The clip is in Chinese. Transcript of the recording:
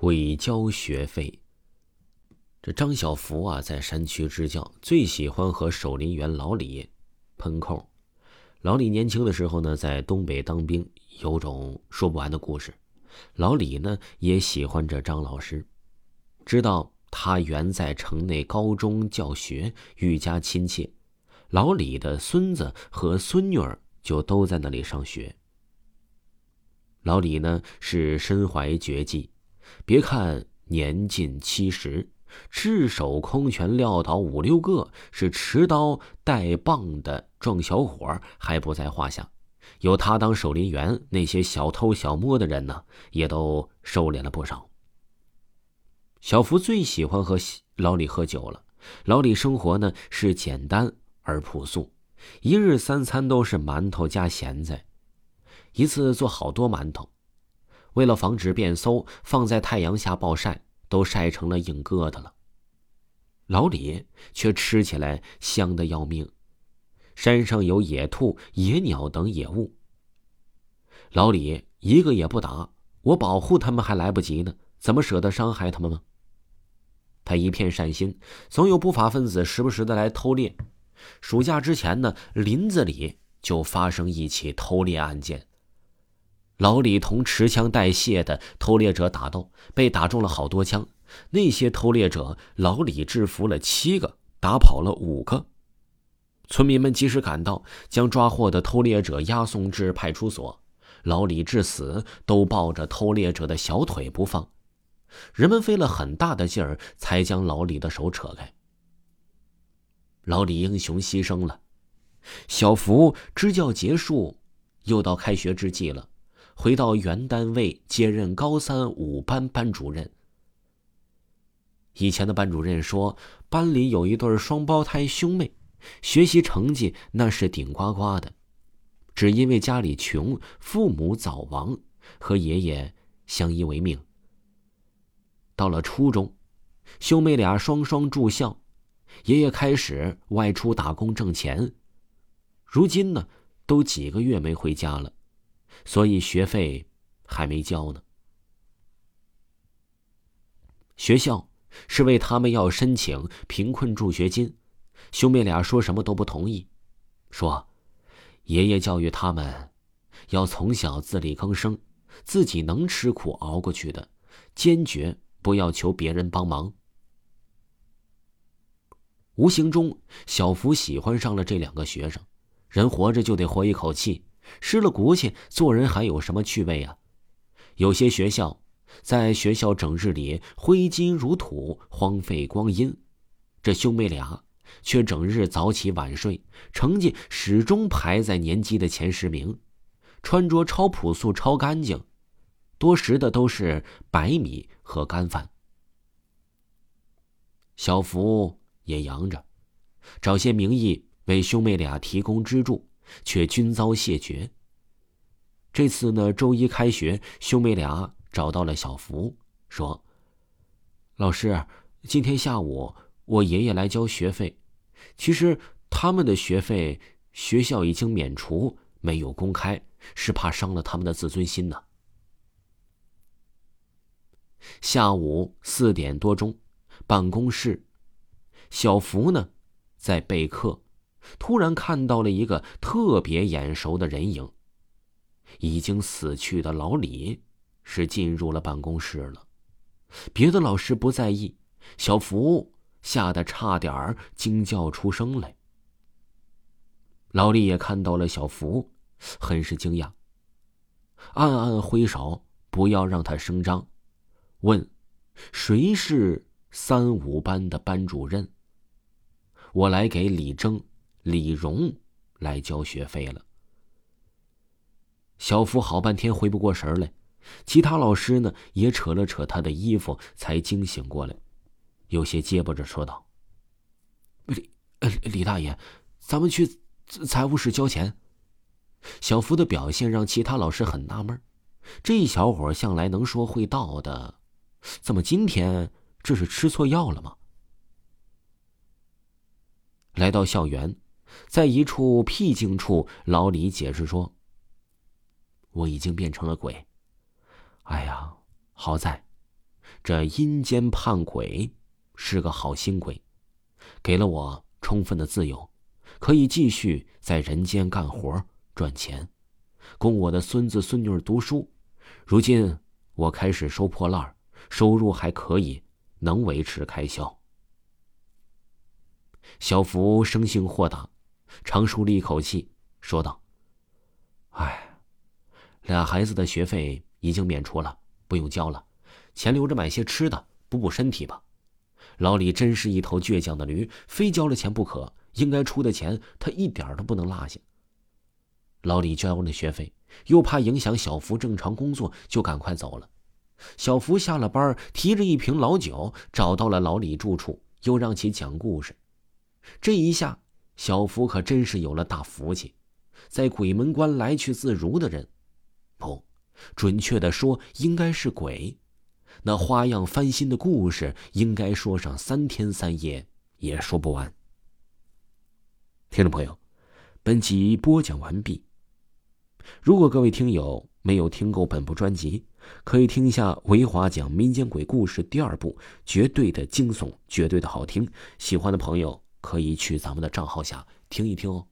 鬼交学费。这张小福啊，在山区支教，最喜欢和守林员老李喷扣。老李年轻的时候呢，在东北当兵，有种说不完的故事。老李呢，也喜欢着张老师，知道他原在城内高中教学，愈加亲切。老李的孙子和孙女儿就都在那里上学。老李呢，是身怀绝技。别看年近七十，赤手空拳撂倒五六个是持刀带棒的壮小伙还不在话下。有他当守林员，那些小偷小摸的人呢，也都收敛了不少。小福最喜欢和老李喝酒了。老李生活呢是简单而朴素，一日三餐都是馒头加咸菜，一次做好多馒头。为了防止变馊，放在太阳下暴晒，都晒成了硬疙瘩了。老李却吃起来香的要命。山上有野兔、野鸟等野物，老李一个也不打，我保护他们还来不及呢，怎么舍得伤害他们吗？他一片善心，总有不法分子时不时的来偷猎。暑假之前呢，林子里就发生一起偷猎案件。老李同持枪带械的偷猎者打斗，被打中了好多枪。那些偷猎者，老李制服了七个，打跑了五个。村民们及时赶到，将抓获的偷猎者押送至派出所。老李至死都抱着偷猎者的小腿不放。人们费了很大的劲儿，才将老李的手扯开。老李英雄牺牲了。小福支教结束，又到开学之际了。回到原单位接任高三五班班主任。以前的班主任说，班里有一对双胞胎兄妹，学习成绩那是顶呱呱的，只因为家里穷，父母早亡，和爷爷相依为命。到了初中，兄妹俩双双住校，爷爷开始外出打工挣钱，如今呢，都几个月没回家了。所以学费还没交呢。学校是为他们要申请贫困助学金，兄妹俩说什么都不同意，说爷爷教育他们要从小自力更生，自己能吃苦熬过去的，坚决不要求别人帮忙。无形中，小福喜欢上了这两个学生，人活着就得活一口气。失了骨气，做人还有什么趣味啊？有些学校，在学校整日里挥金如土，荒废光阴；这兄妹俩却整日早起晚睡，成绩始终排在年级的前十名，穿着超朴素、超干净，多食的都是白米和干饭。小福也扬着，找些名义为兄妹俩提供资助。却均遭谢绝。这次呢，周一开学，兄妹俩找到了小福，说：“老师，今天下午我爷爷来交学费，其实他们的学费学校已经免除，没有公开，是怕伤了他们的自尊心呢。”下午四点多钟，办公室，小福呢，在备课。突然看到了一个特别眼熟的人影。已经死去的老李是进入了办公室了。别的老师不在意，小福吓得差点惊叫出声来。老李也看到了小福，很是惊讶，暗暗挥手不要让他声张，问：“谁是三五班的班主任？”我来给李征。李荣来交学费了。小福好半天回不过神来，其他老师呢也扯了扯他的衣服，才惊醒过来，有些结巴着说道：“李，李大爷，咱们去财务室交钱。”小福的表现让其他老师很纳闷，这小伙向来能说会道的，怎么今天这是吃错药了吗？来到校园。在一处僻静处，老李解释说：“我已经变成了鬼。哎呀，好在这阴间判鬼是个好心鬼，给了我充分的自由，可以继续在人间干活赚钱，供我的孙子孙女读书。如今我开始收破烂，收入还可以，能维持开销。小福生性豁达，长舒了一口气，说道：“哎，俩孩子的学费已经免除了，不用交了，钱留着买些吃的，补补身体吧。”老李真是一头倔强的驴，非交了钱不可，应该出的钱他一点都不能落下。老李交了学费，又怕影响小福正常工作，就赶快走了。小福下了班，提着一瓶老酒找到了老李住处，又让其讲故事。这一下，小福可真是有了大福气，在鬼门关来去自如的人，不，准确的说，应该是鬼。那花样翻新的故事，应该说上三天三夜也说不完。听众朋友，本集播讲完毕。如果各位听友没有听够本部专辑，可以听一下维华讲民间鬼故事第二部，绝对的惊悚，绝对的好听。喜欢的朋友。可以去咱们的账号下听一听哦。